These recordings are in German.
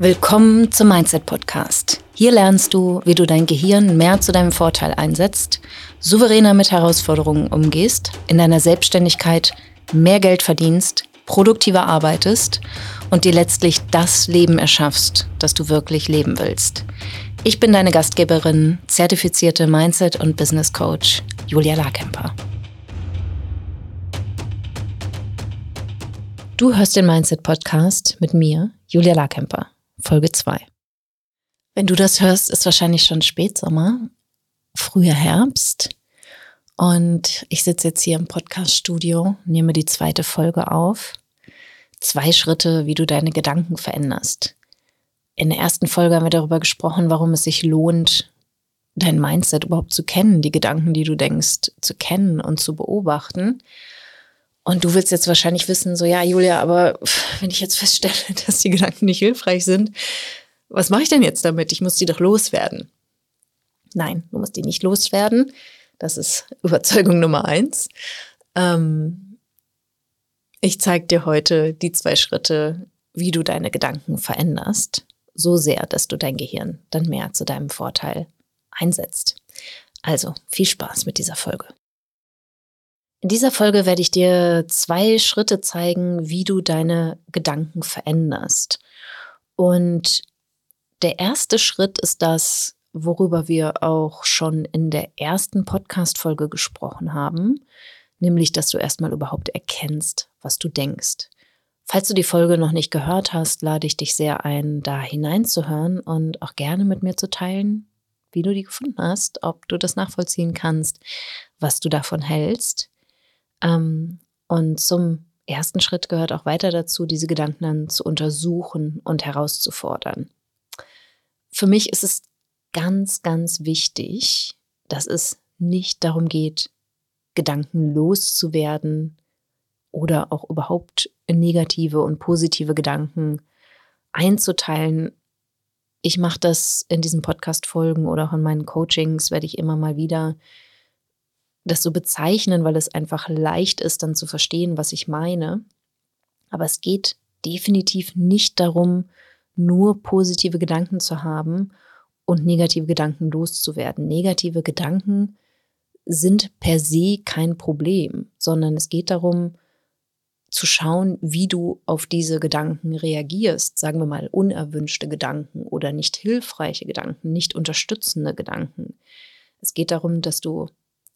Willkommen zum Mindset Podcast. Hier lernst du, wie du dein Gehirn mehr zu deinem Vorteil einsetzt, souveräner mit Herausforderungen umgehst, in deiner Selbstständigkeit mehr Geld verdienst, produktiver arbeitest und dir letztlich das Leben erschaffst, das du wirklich leben willst. Ich bin deine Gastgeberin, zertifizierte Mindset- und Business Coach Julia Larkemper. Du hörst den Mindset Podcast mit mir, Julia Larkemper. Folge 2. Wenn du das hörst, ist wahrscheinlich schon Spätsommer, früher Herbst. Und ich sitze jetzt hier im Podcast-Studio, nehme die zweite Folge auf. Zwei Schritte, wie du deine Gedanken veränderst. In der ersten Folge haben wir darüber gesprochen, warum es sich lohnt, dein Mindset überhaupt zu kennen, die Gedanken, die du denkst, zu kennen und zu beobachten. Und du willst jetzt wahrscheinlich wissen, so ja, Julia, aber wenn ich jetzt feststelle, dass die Gedanken nicht hilfreich sind, was mache ich denn jetzt damit? Ich muss die doch loswerden. Nein, du musst die nicht loswerden. Das ist Überzeugung Nummer eins. Ähm, ich zeige dir heute die zwei Schritte, wie du deine Gedanken veränderst, so sehr, dass du dein Gehirn dann mehr zu deinem Vorteil einsetzt. Also viel Spaß mit dieser Folge. In dieser Folge werde ich dir zwei Schritte zeigen, wie du deine Gedanken veränderst. Und der erste Schritt ist das, worüber wir auch schon in der ersten Podcast-Folge gesprochen haben, nämlich, dass du erstmal überhaupt erkennst, was du denkst. Falls du die Folge noch nicht gehört hast, lade ich dich sehr ein, da hineinzuhören und auch gerne mit mir zu teilen, wie du die gefunden hast, ob du das nachvollziehen kannst, was du davon hältst. Ähm, und zum ersten Schritt gehört auch weiter dazu, diese Gedanken dann zu untersuchen und herauszufordern. Für mich ist es ganz, ganz wichtig, dass es nicht darum geht, Gedanken loszuwerden oder auch überhaupt negative und positive Gedanken einzuteilen. Ich mache das in diesen Podcast-Folgen oder auch in meinen Coachings, werde ich immer mal wieder das so bezeichnen, weil es einfach leicht ist, dann zu verstehen, was ich meine. Aber es geht definitiv nicht darum, nur positive Gedanken zu haben und negative Gedanken loszuwerden. Negative Gedanken sind per se kein Problem, sondern es geht darum, zu schauen, wie du auf diese Gedanken reagierst. Sagen wir mal unerwünschte Gedanken oder nicht hilfreiche Gedanken, nicht unterstützende Gedanken. Es geht darum, dass du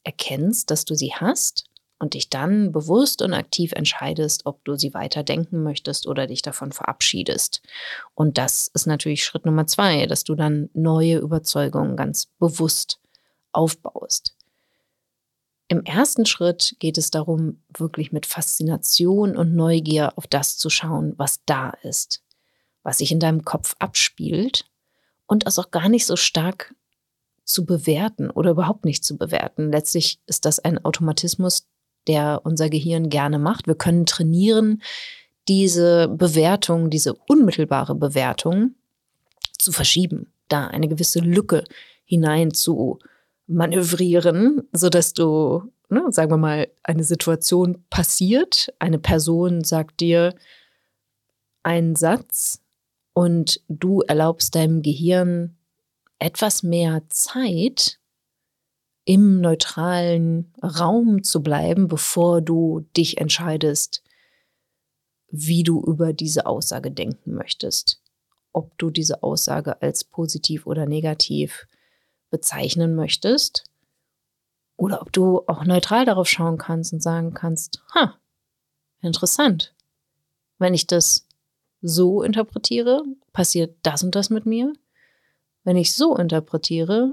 erkennst, dass du sie hast und dich dann bewusst und aktiv entscheidest, ob du sie weiter denken möchtest oder dich davon verabschiedest. Und das ist natürlich Schritt Nummer zwei, dass du dann neue Überzeugungen ganz bewusst aufbaust. Im ersten Schritt geht es darum, wirklich mit Faszination und Neugier auf das zu schauen, was da ist, was sich in deinem Kopf abspielt und es auch gar nicht so stark zu bewerten oder überhaupt nicht zu bewerten. Letztlich ist das ein Automatismus, der unser Gehirn gerne macht. Wir können trainieren, diese Bewertung, diese unmittelbare Bewertung zu verschieben, da eine gewisse Lücke hinein zu manövrieren, sodass du, ne, sagen wir mal, eine Situation passiert, eine Person sagt dir einen Satz und du erlaubst deinem Gehirn etwas mehr Zeit im neutralen Raum zu bleiben, bevor du dich entscheidest, wie du über diese Aussage denken möchtest. Ob du diese Aussage als positiv oder negativ bezeichnen möchtest oder ob du auch neutral darauf schauen kannst und sagen kannst, ha, interessant. Wenn ich das so interpretiere, passiert das und das mit mir. Wenn ich so interpretiere,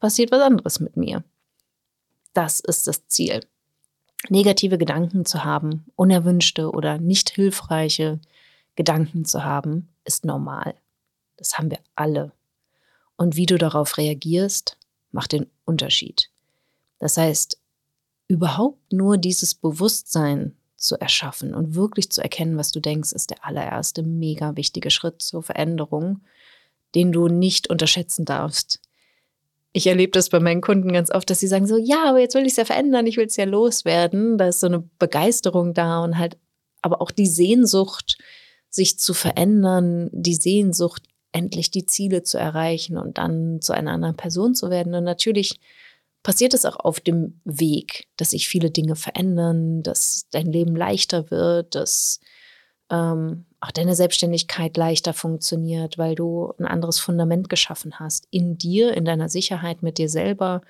passiert was anderes mit mir. Das ist das Ziel. Negative Gedanken zu haben, unerwünschte oder nicht hilfreiche Gedanken zu haben, ist normal. Das haben wir alle. Und wie du darauf reagierst, macht den Unterschied. Das heißt, überhaupt nur dieses Bewusstsein zu erschaffen und wirklich zu erkennen, was du denkst, ist der allererste mega wichtige Schritt zur Veränderung den du nicht unterschätzen darfst. Ich erlebe das bei meinen Kunden ganz oft, dass sie sagen so, ja, aber jetzt will ich es ja verändern, ich will es ja loswerden. Da ist so eine Begeisterung da und halt aber auch die Sehnsucht, sich zu verändern, die Sehnsucht, endlich die Ziele zu erreichen und dann zu einer anderen Person zu werden. Und natürlich passiert es auch auf dem Weg, dass sich viele Dinge verändern, dass dein Leben leichter wird, dass ähm, auch deine Selbstständigkeit leichter funktioniert, weil du ein anderes Fundament geschaffen hast. In dir, in deiner Sicherheit mit dir selber,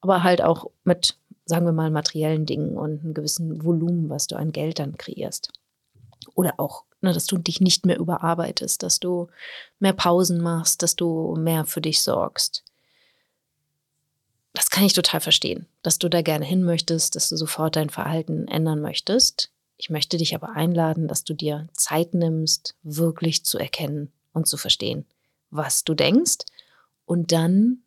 aber halt auch mit, sagen wir mal, materiellen Dingen und einem gewissen Volumen, was du an Geld dann kreierst. Oder auch, ne, dass du dich nicht mehr überarbeitest, dass du mehr Pausen machst, dass du mehr für dich sorgst. Das kann ich total verstehen, dass du da gerne hin möchtest, dass du sofort dein Verhalten ändern möchtest. Ich möchte dich aber einladen, dass du dir Zeit nimmst, wirklich zu erkennen und zu verstehen, was du denkst. Und dann,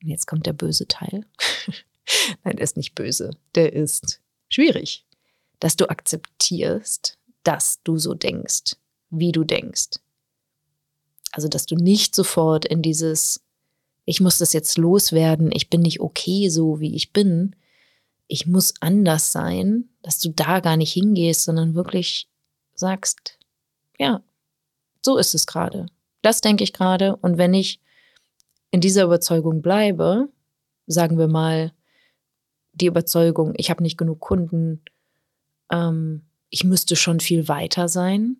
jetzt kommt der böse Teil. Nein, der ist nicht böse, der ist schwierig, dass du akzeptierst, dass du so denkst, wie du denkst. Also, dass du nicht sofort in dieses, ich muss das jetzt loswerden, ich bin nicht okay so, wie ich bin, ich muss anders sein, dass du da gar nicht hingehst, sondern wirklich sagst, ja, so ist es gerade. Das denke ich gerade. Und wenn ich in dieser Überzeugung bleibe, sagen wir mal, die Überzeugung, ich habe nicht genug Kunden, ähm, ich müsste schon viel weiter sein,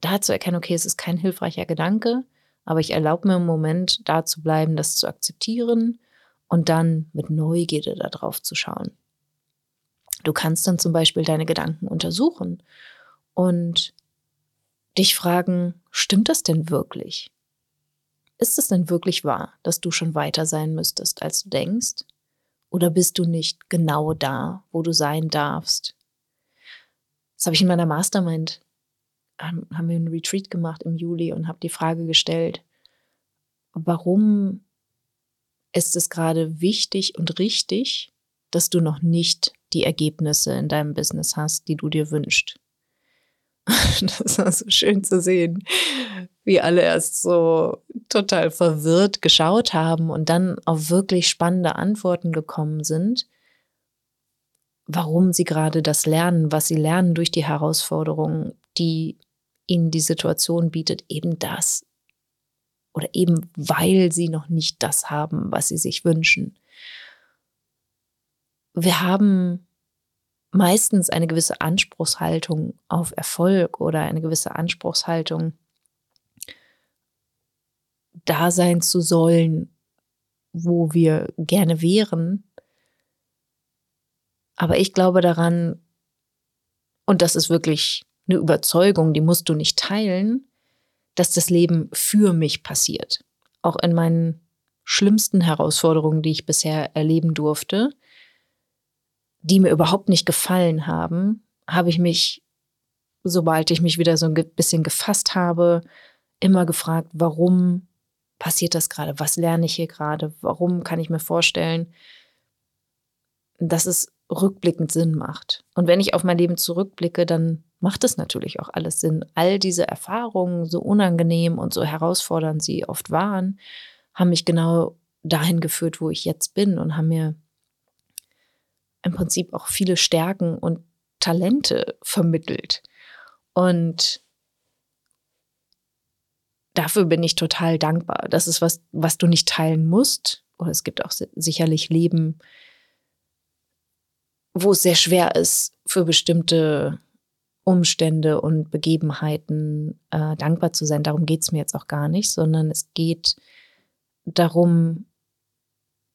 da zu erkennen, okay, es ist kein hilfreicher Gedanke, aber ich erlaube mir im Moment da zu bleiben, das zu akzeptieren und dann mit Neugierde darauf zu schauen. Du kannst dann zum Beispiel deine Gedanken untersuchen und dich fragen, stimmt das denn wirklich? Ist es denn wirklich wahr, dass du schon weiter sein müsstest, als du denkst? Oder bist du nicht genau da, wo du sein darfst? Das habe ich in meiner Mastermind, haben wir einen Retreat gemacht im Juli und habe die Frage gestellt, warum ist es gerade wichtig und richtig, dass du noch nicht die Ergebnisse in deinem Business hast, die du dir wünschst. Das war so schön zu sehen, wie alle erst so total verwirrt geschaut haben und dann auf wirklich spannende Antworten gekommen sind, warum sie gerade das lernen, was sie lernen durch die Herausforderungen, die ihnen die Situation bietet, eben das. Oder eben weil sie noch nicht das haben, was sie sich wünschen wir haben meistens eine gewisse Anspruchshaltung auf Erfolg oder eine gewisse Anspruchshaltung, da sein zu sollen, wo wir gerne wären. Aber ich glaube daran, und das ist wirklich eine Überzeugung, die musst du nicht teilen, dass das Leben für mich passiert. Auch in meinen schlimmsten Herausforderungen, die ich bisher erleben durfte, die mir überhaupt nicht gefallen haben, habe ich mich, sobald ich mich wieder so ein bisschen gefasst habe, immer gefragt, warum passiert das gerade? Was lerne ich hier gerade? Warum kann ich mir vorstellen, dass es rückblickend Sinn macht? Und wenn ich auf mein Leben zurückblicke, dann macht es natürlich auch alles Sinn. All diese Erfahrungen, so unangenehm und so herausfordernd sie oft waren, haben mich genau dahin geführt, wo ich jetzt bin und haben mir im Prinzip auch viele Stärken und Talente vermittelt. Und dafür bin ich total dankbar. Das ist was, was du nicht teilen musst. Oder es gibt auch sicherlich Leben, wo es sehr schwer ist, für bestimmte Umstände und Begebenheiten äh, dankbar zu sein. Darum geht es mir jetzt auch gar nicht, sondern es geht darum,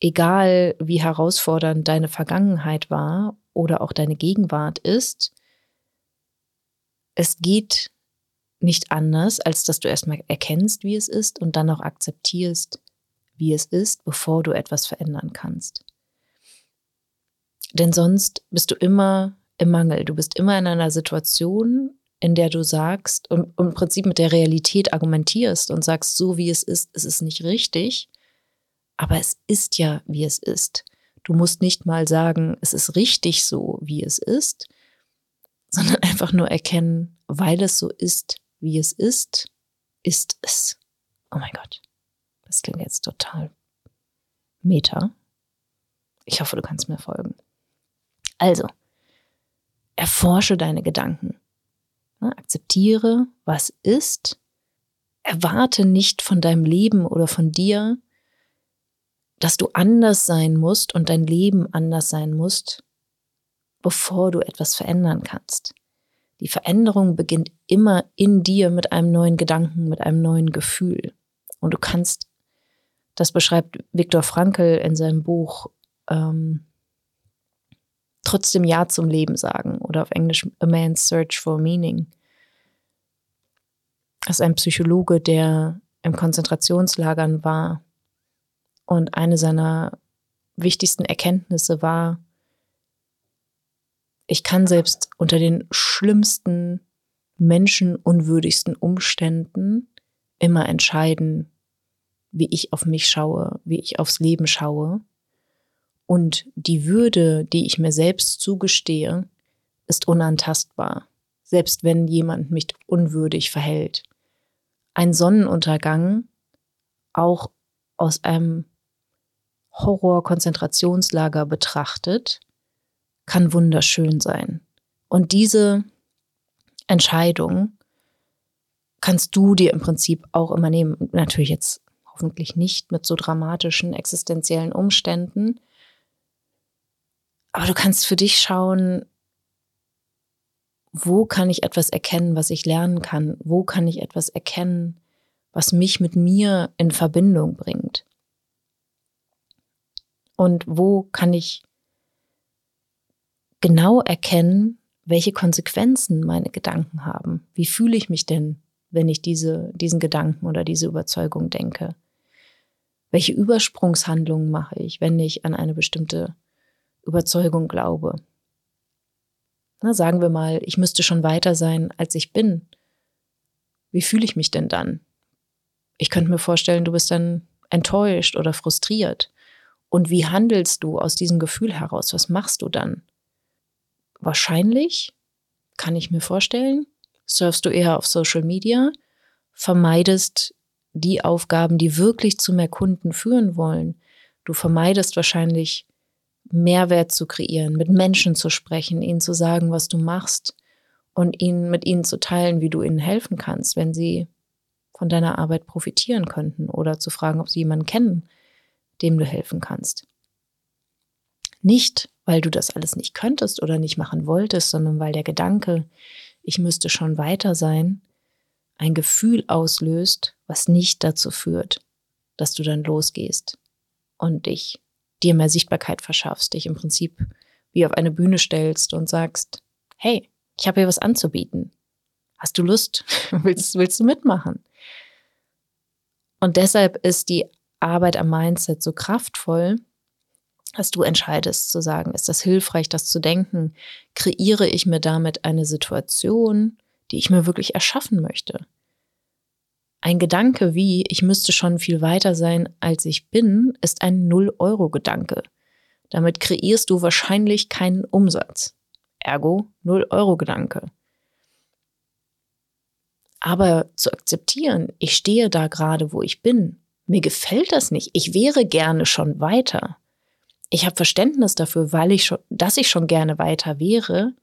egal wie herausfordernd deine Vergangenheit war oder auch deine Gegenwart ist, es geht nicht anders, als dass du erstmal erkennst, wie es ist und dann auch akzeptierst, wie es ist, bevor du etwas verändern kannst. Denn sonst bist du immer im Mangel. Du bist immer in einer Situation, in der du sagst und, im Prinzip mit der Realität argumentierst und sagst, so wie es ist, ist es nicht richtig. Aber es ist ja, wie es ist. Du musst nicht mal sagen, es ist richtig so, wie es ist, sondern einfach nur erkennen, weil es so ist, wie es ist, ist es. Oh mein Gott, das klingt jetzt total meta. Ich hoffe, du kannst mir folgen. Also, erforsche deine Gedanken. Ne? Akzeptiere, was ist. Erwarte nicht von deinem Leben oder von dir, dass du anders sein musst und dein Leben anders sein musst, bevor du etwas verändern kannst. Die Veränderung beginnt immer in dir mit einem neuen Gedanken, mit einem neuen Gefühl. Und du kannst, das beschreibt Viktor Frankl in seinem Buch, ähm, trotzdem Ja zum Leben sagen oder auf Englisch A Man's Search for Meaning. Das ist ein Psychologe, der im Konzentrationslagern war und eine seiner wichtigsten Erkenntnisse war, ich kann selbst unter den schlimmsten, menschenunwürdigsten Umständen immer entscheiden, wie ich auf mich schaue, wie ich aufs Leben schaue. Und die Würde, die ich mir selbst zugestehe, ist unantastbar, selbst wenn jemand mich unwürdig verhält. Ein Sonnenuntergang, auch aus einem Horror-Konzentrationslager betrachtet, kann wunderschön sein. Und diese Entscheidung kannst du dir im Prinzip auch immer nehmen. Natürlich jetzt hoffentlich nicht mit so dramatischen existenziellen Umständen. Aber du kannst für dich schauen, wo kann ich etwas erkennen, was ich lernen kann? Wo kann ich etwas erkennen, was mich mit mir in Verbindung bringt? Und wo kann ich genau erkennen, welche Konsequenzen meine Gedanken haben. Wie fühle ich mich denn, wenn ich diese, diesen Gedanken oder diese Überzeugung denke? Welche Übersprungshandlungen mache ich, wenn ich an eine bestimmte Überzeugung glaube? Na, sagen wir mal, ich müsste schon weiter sein, als ich bin. Wie fühle ich mich denn dann? Ich könnte mir vorstellen, du bist dann enttäuscht oder frustriert. Und wie handelst du aus diesem Gefühl heraus? Was machst du dann? wahrscheinlich, kann ich mir vorstellen, surfst du eher auf Social Media, vermeidest die Aufgaben, die wirklich zu mehr Kunden führen wollen. Du vermeidest wahrscheinlich Mehrwert zu kreieren, mit Menschen zu sprechen, ihnen zu sagen, was du machst und ihnen mit ihnen zu teilen, wie du ihnen helfen kannst, wenn sie von deiner Arbeit profitieren könnten oder zu fragen, ob sie jemanden kennen, dem du helfen kannst. Nicht, weil du das alles nicht könntest oder nicht machen wolltest, sondern weil der Gedanke, ich müsste schon weiter sein, ein Gefühl auslöst, was nicht dazu führt, dass du dann losgehst und dich dir mehr Sichtbarkeit verschaffst, dich im Prinzip wie auf eine Bühne stellst und sagst, hey, ich habe hier was anzubieten. Hast du Lust? willst, willst du mitmachen? Und deshalb ist die Arbeit am Mindset so kraftvoll, dass du entscheidest zu sagen, ist das hilfreich, das zu denken? Kreiere ich mir damit eine Situation, die ich mir wirklich erschaffen möchte? Ein Gedanke wie, ich müsste schon viel weiter sein, als ich bin, ist ein Null-Euro-Gedanke. Damit kreierst du wahrscheinlich keinen Umsatz. Ergo Null-Euro-Gedanke. Aber zu akzeptieren, ich stehe da gerade, wo ich bin, mir gefällt das nicht, ich wäre gerne schon weiter. Ich habe Verständnis dafür, weil ich schon, dass ich schon gerne weiter wäre.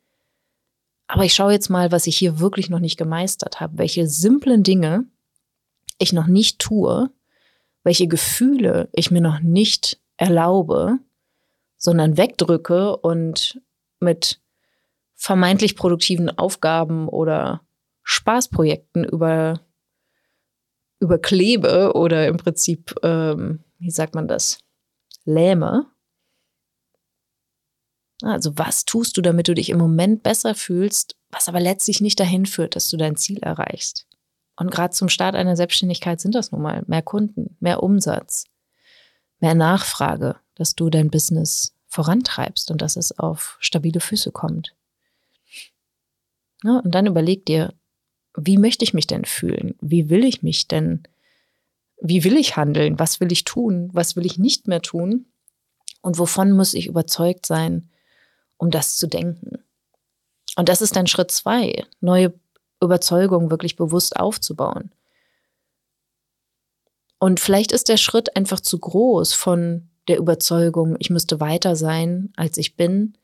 Aber ich schaue jetzt mal, was ich hier wirklich noch nicht gemeistert habe, welche simplen Dinge ich noch nicht tue, welche Gefühle ich mir noch nicht erlaube, sondern wegdrücke und mit vermeintlich produktiven Aufgaben oder Spaßprojekten über, überklebe oder im Prinzip, ähm, wie sagt man das, lähme. Also was tust du, damit du dich im Moment besser fühlst, was aber letztlich nicht dahin führt, dass du dein Ziel erreichst. Und gerade zum Start einer Selbstständigkeit sind das nun mal mehr Kunden, mehr Umsatz, mehr Nachfrage, dass du dein Business vorantreibst und dass es auf stabile Füße kommt. Ja, und dann überleg dir, wie möchte ich mich denn fühlen? Wie will ich mich denn? Wie will ich handeln? Was will ich tun? Was will ich nicht mehr tun? Und wovon muss ich überzeugt sein, um das zu denken. Und das ist dann Schritt zwei, neue Überzeugungen wirklich bewusst aufzubauen. Und vielleicht ist der Schritt einfach zu groß von der Überzeugung, ich müsste weiter sein, als ich bin,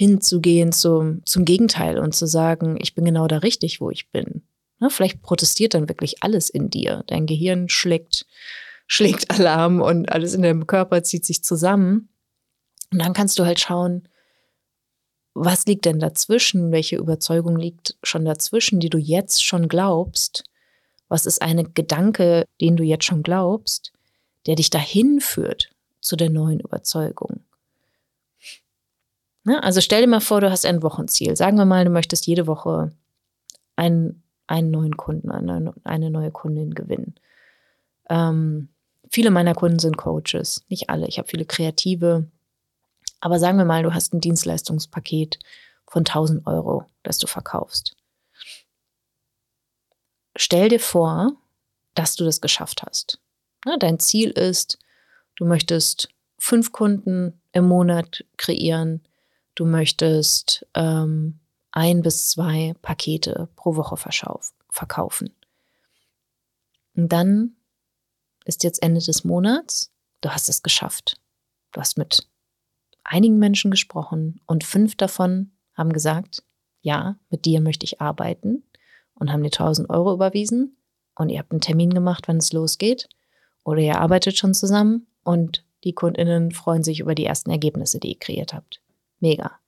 hinzugehen zum, zum Gegenteil und zu sagen, ich bin genau da richtig, wo ich bin. Ne, vielleicht protestiert dann wirklich alles in dir. Dein Gehirn schlägt, schlägt Alarm und alles in deinem Körper zieht sich zusammen. Und dann kannst du halt schauen, was liegt denn dazwischen? Welche Überzeugung liegt schon dazwischen, die du jetzt schon glaubst? Was ist ein Gedanke, den du jetzt schon glaubst, der dich dahin führt zu der neuen Überzeugung? Ne? Also stell dir mal vor, du hast ein Wochenziel. Sagen wir mal, du möchtest jede Woche einen, einen neuen Kunden, eine, eine neue Kundin gewinnen. Ähm, viele meiner Kunden sind Coaches, nicht alle. Ich habe viele Kreative. Aber sagen wir mal, du hast ein Dienstleistungspaket von 1000 Euro, das du verkaufst. Stell dir vor, dass du das geschafft hast. Ne, dein Ziel ist, du möchtest fünf Kunden im Monat kreieren, du möchtest ähm, ein bis zwei Pakete pro Woche verkaufen. Und dann ist jetzt Ende des Monats, du hast es geschafft. Du hast mit einigen Menschen gesprochen und fünf davon haben gesagt, ja, mit dir möchte ich arbeiten und haben dir 1000 Euro überwiesen und ihr habt einen Termin gemacht, wann es losgeht oder ihr arbeitet schon zusammen und die Kundinnen freuen sich über die ersten Ergebnisse, die ihr kreiert habt. Mega.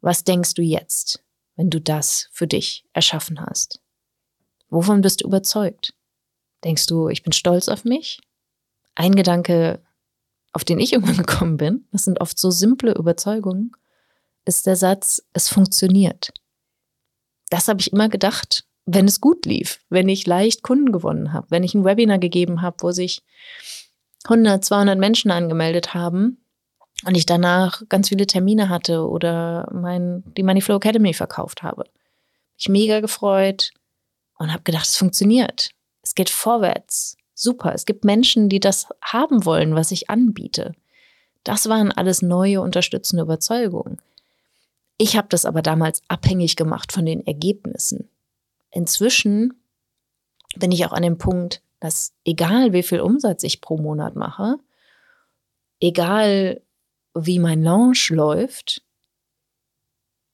Was denkst du jetzt, wenn du das für dich erschaffen hast? Wovon bist du überzeugt? Denkst du, ich bin stolz auf mich? Ein Gedanke, auf den ich irgendwann gekommen bin, das sind oft so simple Überzeugungen, ist der Satz, es funktioniert. Das habe ich immer gedacht, wenn es gut lief, wenn ich leicht Kunden gewonnen habe, wenn ich ein Webinar gegeben habe, wo sich 100, 200 Menschen angemeldet haben und ich danach ganz viele Termine hatte oder mein, die Moneyflow Academy verkauft habe. Ich mega gefreut und habe gedacht, es funktioniert. Es geht vorwärts. Super. Es gibt Menschen, die das haben wollen, was ich anbiete. Das waren alles neue unterstützende Überzeugungen. Ich habe das aber damals abhängig gemacht von den Ergebnissen. Inzwischen bin ich auch an dem Punkt, dass egal wie viel Umsatz ich pro Monat mache, egal wie mein Launch läuft,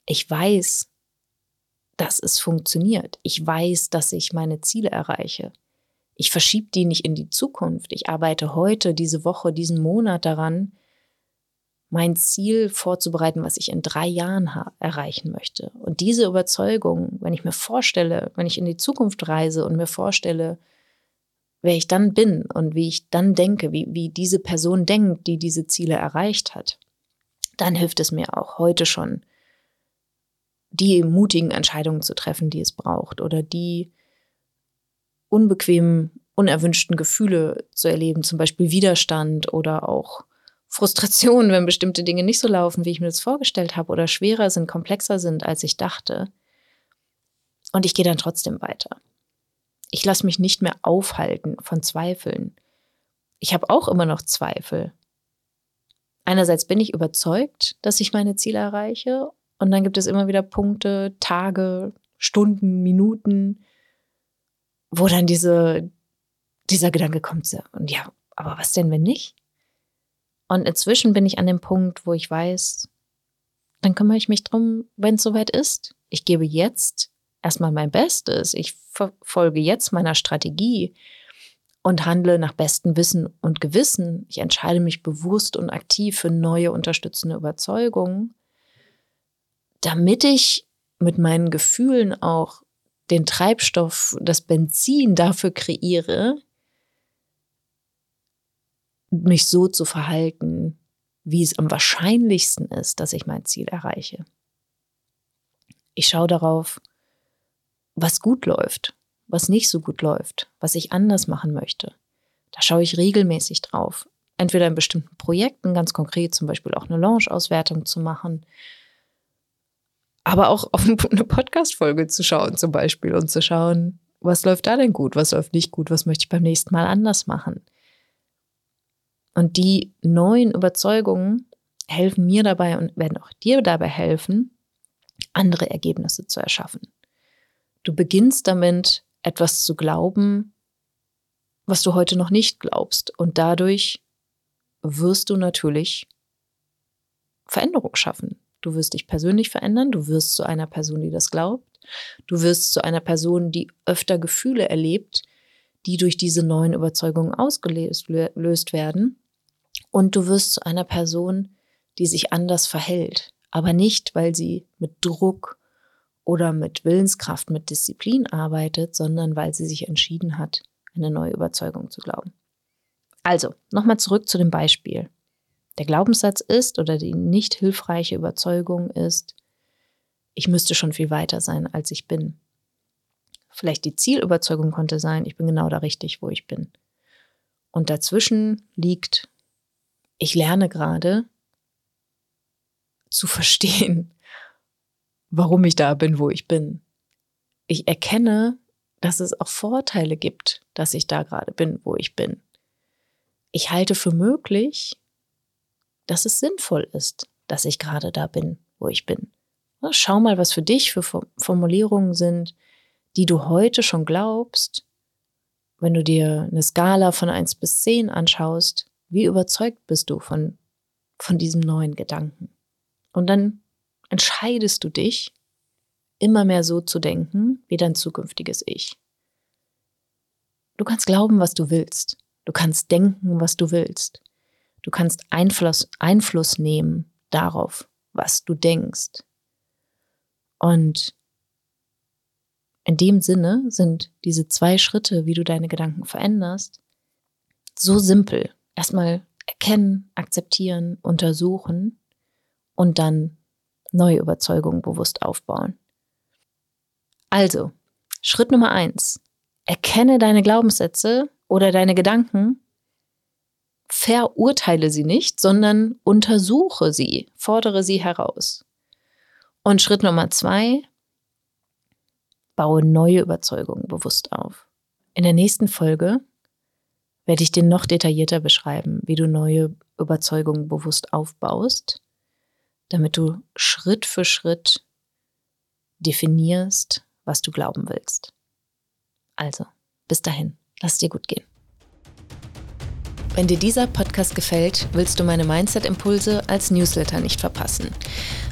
ich weiß, dass es funktioniert. Ich weiß, dass ich meine Ziele erreiche. Ich verschiebe die nicht in die Zukunft. Ich arbeite heute, diese Woche, diesen Monat daran, mein Ziel vorzubereiten, was ich in drei Jahren erreichen möchte. Und diese Überzeugung, wenn ich mir vorstelle, wenn ich in die Zukunft reise und mir vorstelle, wer ich dann bin und wie ich dann denke, wie, wie diese Person denkt, die diese Ziele erreicht hat, dann hilft es mir auch heute schon, die mutigen Entscheidungen zu treffen, die es braucht oder die unbequemen, unerwünschten Gefühle zu erleben, zum Beispiel Widerstand oder auch Frustration, wenn bestimmte Dinge nicht so laufen, wie ich mir das vorgestellt habe oder schwerer sind, komplexer sind, als ich dachte. Und ich gehe dann trotzdem weiter. Ich lasse mich nicht mehr aufhalten von Zweifeln. Ich habe auch immer noch Zweifel. Einerseits bin ich überzeugt, dass ich meine Ziele erreiche und dann gibt es immer wieder Punkte, Tage, Stunden, Minuten, wo dann diese, dieser Gedanke kommt. Und ja, aber was denn, wenn nicht? Und inzwischen bin ich an dem Punkt, wo ich weiß, dann kümmere ich mich drum, wenn es soweit ist. Ich gebe jetzt erstmal mein Bestes. Ich folge jetzt meiner Strategie und handle nach bestem Wissen und Gewissen. Ich entscheide mich bewusst und aktiv für neue unterstützende Überzeugungen, damit ich mit meinen Gefühlen auch den Treibstoff, das Benzin dafür kreiere, mich so zu verhalten, wie es am wahrscheinlichsten ist, dass ich mein Ziel erreiche. Ich schaue darauf, was gut läuft, was nicht so gut läuft, was ich anders machen möchte. Da schaue ich regelmäßig drauf. Entweder in bestimmten Projekten, ganz konkret zum Beispiel auch eine Launch-Auswertung zu machen, aber auch auf eine Podcast-Folge zu schauen zum Beispiel und zu schauen, was läuft da denn gut, was läuft nicht gut, was möchte ich beim nächsten Mal anders machen. Und die neuen Überzeugungen helfen mir dabei und werden auch dir dabei helfen, andere Ergebnisse zu erschaffen. Du beginnst damit, etwas zu glauben, was du heute noch nicht glaubst. Und dadurch wirst du natürlich Veränderung schaffen. Du wirst dich persönlich verändern, du wirst zu einer Person, die das glaubt. Du wirst zu einer Person, die öfter Gefühle erlebt, die durch diese neuen Überzeugungen ausgelöst werden. Und du wirst zu einer Person, die sich anders verhält. Aber nicht, weil sie mit Druck oder mit Willenskraft, mit Disziplin arbeitet, sondern weil sie sich entschieden hat, eine neue Überzeugung zu glauben. Also, nochmal zurück zu dem Beispiel. Der Glaubenssatz ist oder die nicht hilfreiche Überzeugung ist, ich müsste schon viel weiter sein, als ich bin. Vielleicht die Zielüberzeugung konnte sein, ich bin genau da richtig, wo ich bin. Und dazwischen liegt, ich lerne gerade zu verstehen, warum ich da bin, wo ich bin. Ich erkenne, dass es auch Vorteile gibt, dass ich da gerade bin, wo ich bin. Ich halte für möglich, dass es sinnvoll ist, dass ich gerade da bin, wo ich bin. Schau mal, was für dich für Formulierungen sind, die du heute schon glaubst, wenn du dir eine Skala von 1 bis 10 anschaust, wie überzeugt bist du von, von diesem neuen Gedanken? Und dann entscheidest du dich, immer mehr so zu denken wie dein zukünftiges Ich. Du kannst glauben, was du willst. Du kannst denken, was du willst. Du kannst Einfluss, Einfluss nehmen darauf, was du denkst. Und in dem Sinne sind diese zwei Schritte, wie du deine Gedanken veränderst, so simpel. Erstmal erkennen, akzeptieren, untersuchen und dann neue Überzeugungen bewusst aufbauen. Also, Schritt Nummer eins. Erkenne deine Glaubenssätze oder deine Gedanken verurteile sie nicht, sondern untersuche sie, fordere sie heraus. Und Schritt Nummer zwei, baue neue Überzeugungen bewusst auf. In der nächsten Folge werde ich dir noch detaillierter beschreiben, wie du neue Überzeugungen bewusst aufbaust, damit du Schritt für Schritt definierst, was du glauben willst. Also, bis dahin, lass dir gut gehen. Wenn dir dieser Podcast gefällt, willst du meine Mindset-Impulse als Newsletter nicht verpassen.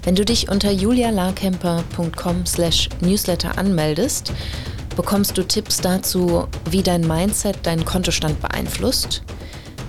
Wenn du dich unter julialarkemper.com slash newsletter anmeldest, bekommst du Tipps dazu, wie dein Mindset deinen Kontostand beeinflusst,